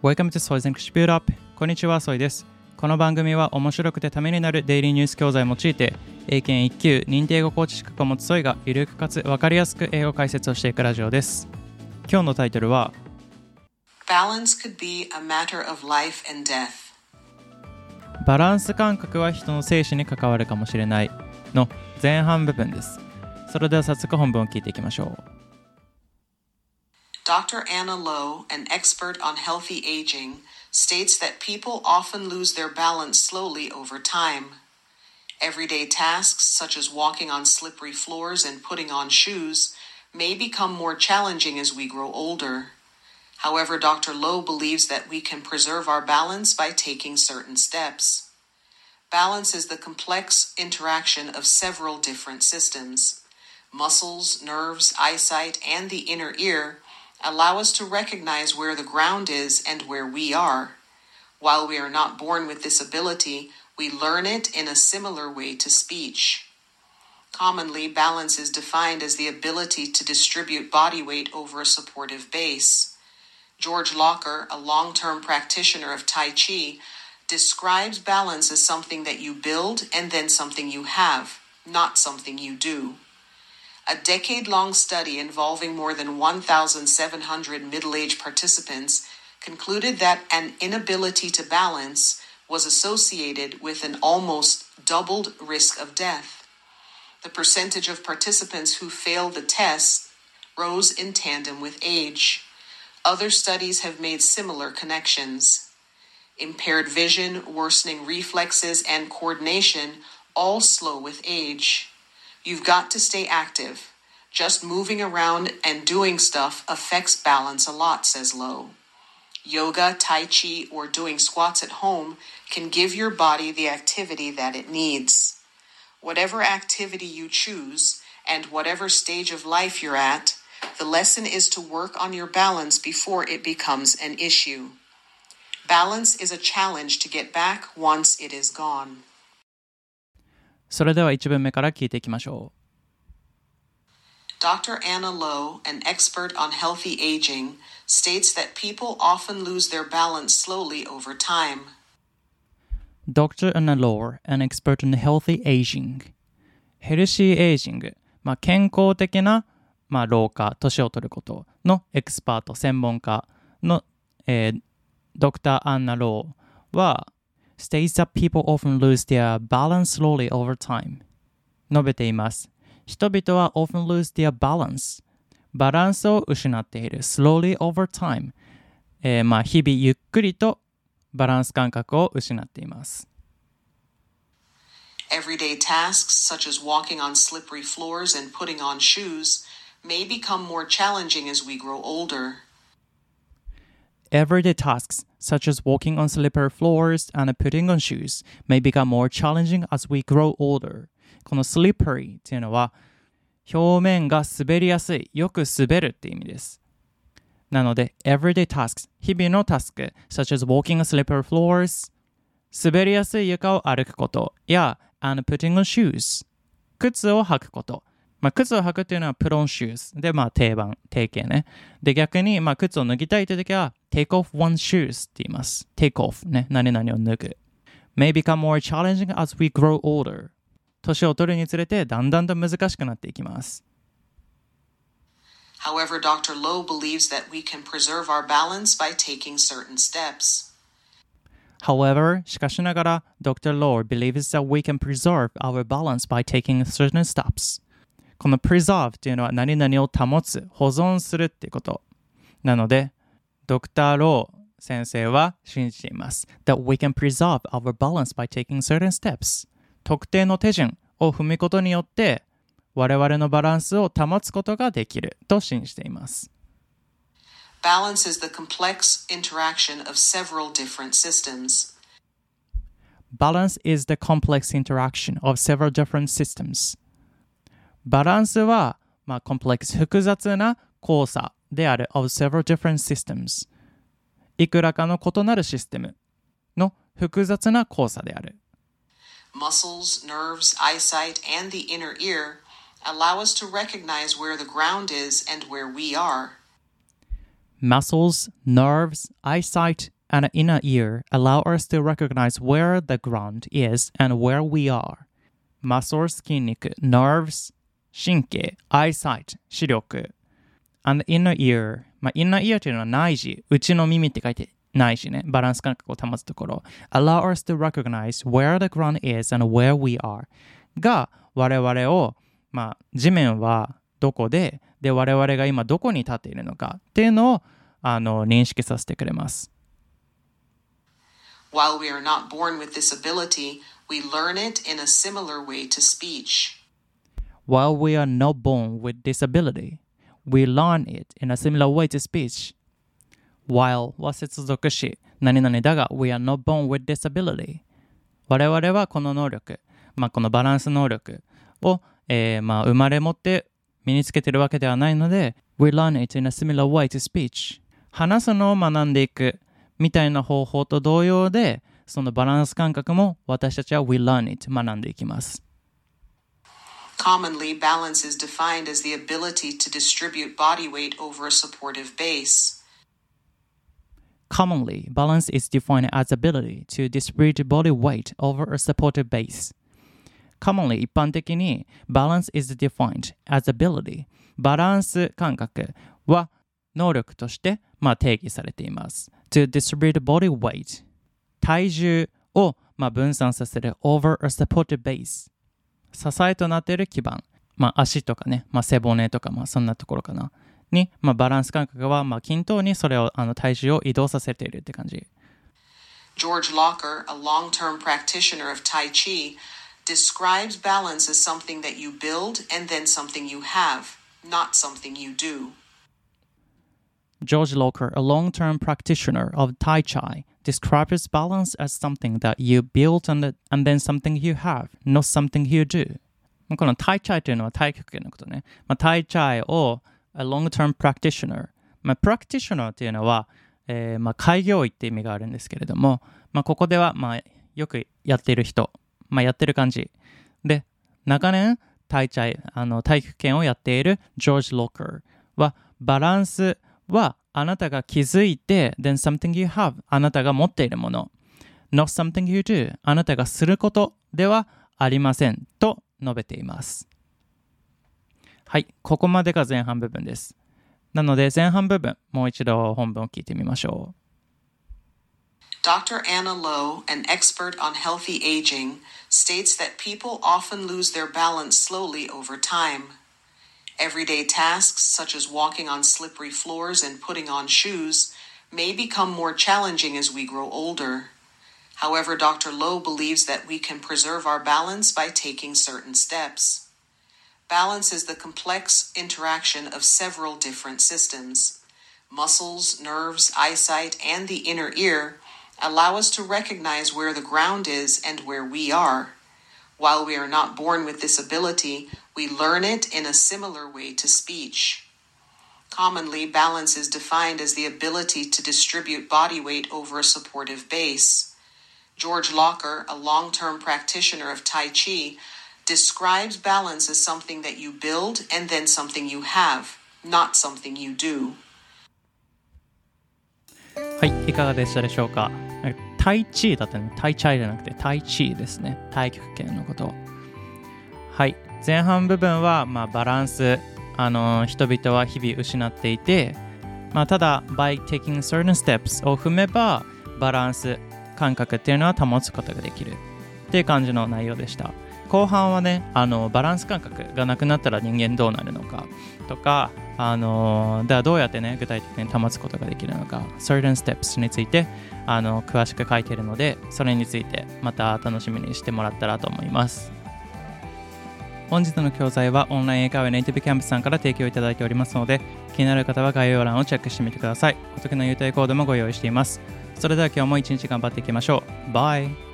Welcome to Soy's English Build Up こんにちは、ソイです。この番組は面白くてためになるデイリーニュース教材を用いて、英検1級認定英語コーチ資格を持つソイがゆるくかつわかりやすく英語解説をしていくラジオです。今日のタイトルは、Balance could be a matter of life and death. バランス感覚は人の生死に関わるかもしれないの前半部分です。それでは早速本文を聞いていきましょう。Dr. Anna Lowe, an expert on healthy aging, states that people often lose their balance slowly over time. Everyday tasks, such as walking on slippery floors and putting on shoes, may become more challenging as we grow older. However, Dr. Lowe believes that we can preserve our balance by taking certain steps. Balance is the complex interaction of several different systems. Muscles, nerves, eyesight, and the inner ear allow us to recognize where the ground is and where we are. While we are not born with this ability, we learn it in a similar way to speech. Commonly, balance is defined as the ability to distribute body weight over a supportive base. George Locker, a long term practitioner of Tai Chi, describes balance as something that you build and then something you have, not something you do. A decade long study involving more than 1,700 middle aged participants concluded that an inability to balance was associated with an almost doubled risk of death. The percentage of participants who failed the test rose in tandem with age. Other studies have made similar connections. Impaired vision, worsening reflexes, and coordination all slow with age. You've got to stay active. Just moving around and doing stuff affects balance a lot, says Lowe. Yoga, Tai Chi, or doing squats at home can give your body the activity that it needs. Whatever activity you choose and whatever stage of life you're at, the lesson is to work on your balance before it becomes an issue. Balance is a challenge to get back once it is gone. それでは1文目から聞いていきましょう。Dr. Anna Lowe, an expert on healthy aging, states that people often lose their balance slowly over time. Dr. Anna Lohr, an expert on healthy aging. ヘルシーエイジング、まあ、健康的な、まあ、老化、年を取ることのエキスパート、専門家の、えー、ドクター・アンナ・ローは、states that people often lose their balance slowly over time 述べています。人々は often lose their balance バランスを失っている slowly over time、えーまあ、日々ゆっくりとバランス感覚を失っています。 Everyday tasks, such as walking on slippery floors and putting on shoes, may become more challenging as we grow older. Everyday tasks, such as walking on slippery floors and putting on shoes, may become more challenging as we grow older. この slippery っていうのは表面が滑りやすい、よく滑るって意味です。なので、everyday tasks、日々のタスク、such as walking on slippery floors、滑りやすい床を歩くことや、and putting on shoes、靴を履くこと。まあ、靴を履くっていうのは put on shoes で、まあ、定番、定型ね。で、逆に、まあ、靴を脱ぎたいという時は take off one shoes って言います。take off ね。何々を脱ぐ。may become more challenging as we grow older 年を取るにつれてだんだんと難しくなっていきます。However, Dr. Lowe believes that we can preserve our balance by taking certain steps. However, しかしながら、Dr. Lowe believes that we can preserve our balance by taking certain steps. この preserve っていうのは何々を保つ、保存するっていうこと。なので、Dr. Lowe 先生は信じています。that we can preserve our balance by taking certain steps. 特定の手順を踏むことによって、我々のバランスを保つことができると信じています。Balance is the complex interaction of several different systems. Balance is the complex interaction of several different systems. バランスは、まあ、complex 複雑な交差である of several different systems。いくらかの異なるシステムの複雑な交差である。 Muscles, nerves, eyesight, and the inner ear allow us to recognize where the ground is and where we are. muscles, nerves, eyesight, and inner ear allow us to recognize where the ground is and where we are. muscles 筋肉 nerves 神経 eyesight 視力 and inner ear まあ inner ear というのは内耳内の耳って書いて内耳ねバランス感覚を保つところ allow us to recognize where the ground is and where we are が我々をまあ地面はどこでで我々が今どこに立っているのかっていうのをあの認識させてくれます While we are not born with this ability, we learn it in a similar way to speech. While we are not born with disability, we learn it in a similar way to speech. While は接続詞、何々だが、we are not born with disability. 我々はこの能力、まあ、このバランス能力を、えーまあ、生まれ持って身につけているわけではないので、we learn it in a similar way to speech. 話すのを学んでいくみたいな方法と同様で、そのバランス感覚も私たちは we learn it 学んでいきます。Commonly, balance is defined as the ability to distribute body weight over a supportive base. Commonly, balance is defined as ability to distribute body weight over a supportive base. Commonly, 一般的に balance is defined as ability バランス感覚は能力として、まあ、定義されています。to distribute body weight 体重を、まあ、分散させる over a supported base 支えとなっている基盤、まあ、足とかね、まあ、背骨とか、まあ、そんなところかなに、まあ、バランス感覚は、まあ、均等にそれをあの体重を移動させているって感じ George Locker, a long-term practitioner of Tai Chi, describes balance as something that you build and then something you have, not something you do. George Locker, a long term practitioner of Tai Chi, describes balance as something that you build and, and then something you have, not something you do. この Tai Chi というのは太極拳のことね。まあ、Tai Chi を a long term practitioner。まあ、practitioner というのは、えーまあ、開業医って意味があるんですけれども、まあ、ここでは、まあ、よくやっている人、まあ、やってる感じ。で、長年、タイチャイ、あの、太極拳をやっているジョージ・ロッカーは、バランスはあなたが気づいて、then something you have あなたが持っているもの。not something you do あなたがすることではありませんと述べています。はい、ここまでが前半部分です。なので前半部分、もう一度本文を聞いてみましょう。Dr. Anna Lowe, an expert on healthy aging, states that people often lose their balance slowly over time. Everyday tasks, such as walking on slippery floors and putting on shoes, may become more challenging as we grow older. However, Dr. Lowe believes that we can preserve our balance by taking certain steps. Balance is the complex interaction of several different systems. Muscles, nerves, eyesight, and the inner ear allow us to recognize where the ground is and where we are. While we are not born with this ability, we learn it in a similar way to speech. Commonly, balance is defined as the ability to distribute body weight over a supportive base. George Locker, a long term practitioner of Tai Chi, describes balance as something that you build and then something you have, not something you do. はい、いかがでしたでしょうかタイチーだったね。タイチャイじゃなくてタイチーですね。太極拳のこと。はい、 前半部分は、まあ、バランス、あの人々は日々失っていて、まあ、ただ、by taking certain steps を踏めば、バランス感覚っていうのは保つことができるっていう感じの内容でした。後半はね、あのバランス感覚がなくなったら人間どうなるのかとか、あのではどうやってね、具体的に保つことができるのか、certain steps についてあの詳しく書いてるので、それについてまた楽しみにしてもらったらと思います。本日の教材はオンライン英会話ネイティブキャンプさんから提供いただいておりますので、気になる方は概要欄をチェックしてみてください。お得な優待コードもご用意しています。それでは今日も一日頑張っていきましょう。バイ